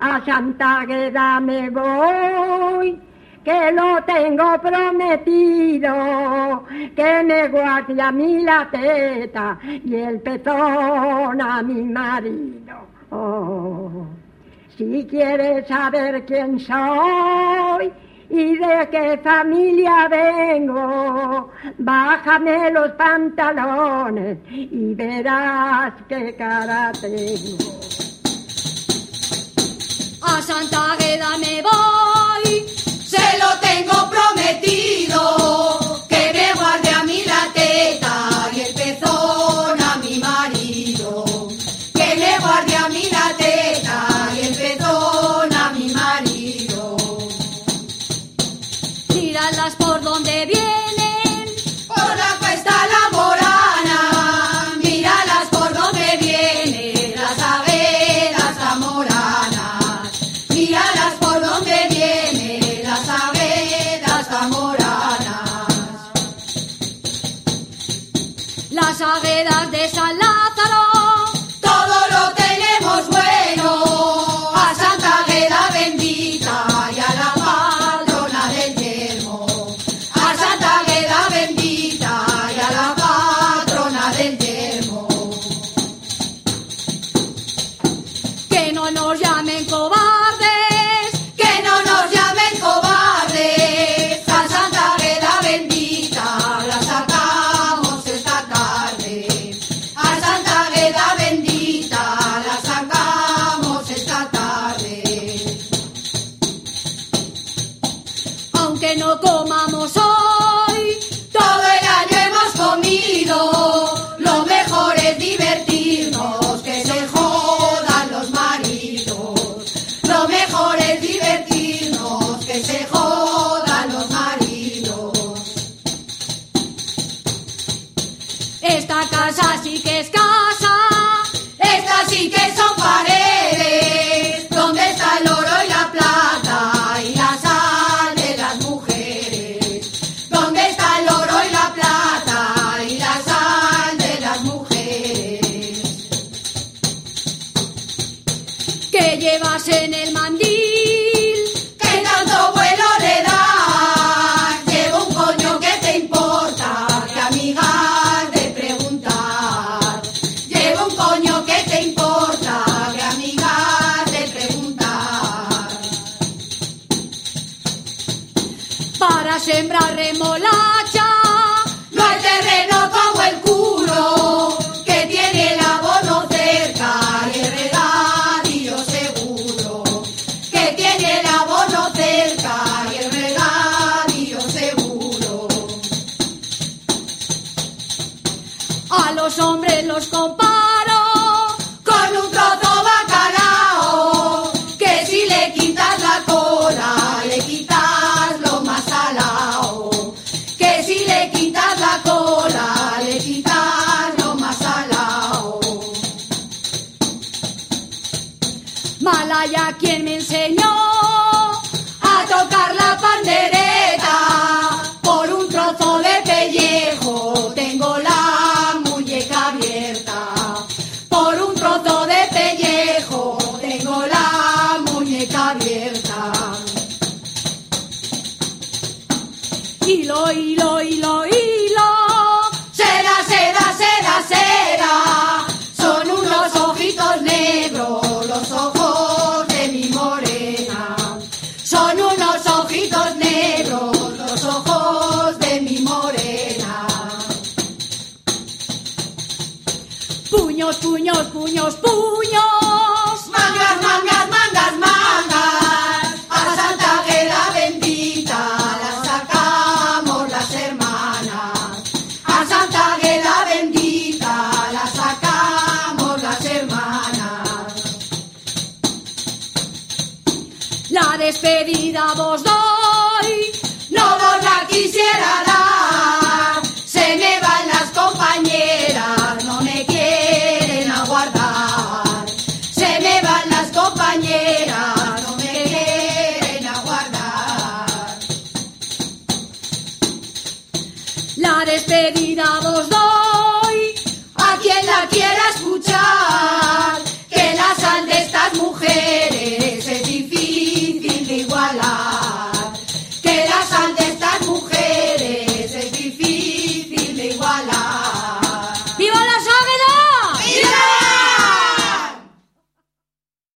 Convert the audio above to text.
a Santa Agueda me voy, que lo tengo prometido, que me guarde a mí la teta y el pezón a mi marido. Oh, si quieres saber quién soy, y de qué familia vengo. Bájame los pantalones y verás qué cara tengo. míralas por donde vienen. Por la cuesta la morana, míralas por donde vienen. Las abelas zamoranas, míralas por donde vienen. Las abelas zamoranas. Las abelas de Salada. no comamos hoy. Todo el año hemos comido, lo mejor es divertirnos, que se jodan los maridos. Lo mejor es divertirnos, que se jodan los maridos. Esta casa sí que es cara. llevas en el mandil? ¿Qué tanto vuelo le das? Llevo un coño que te importa, que amigas de preguntar. Llevo un coño que te importa, que amigas de preguntar. Para sembrar remolar. los hombres los comparo con un trozo bacalao, que si le quitas la cola, le quitas lo más salado, que si le quitas la cola, le quitas lo más salado. Malaya, quien me enseñó? abierta. Hilo, hilo, hilo, hilo. Seda, seda, seda, seda. Son unos ojitos negros, los ojos de mi morena. Son unos ojitos negros, los ojos de mi morena. Puños, puños, puños, puños. miramos.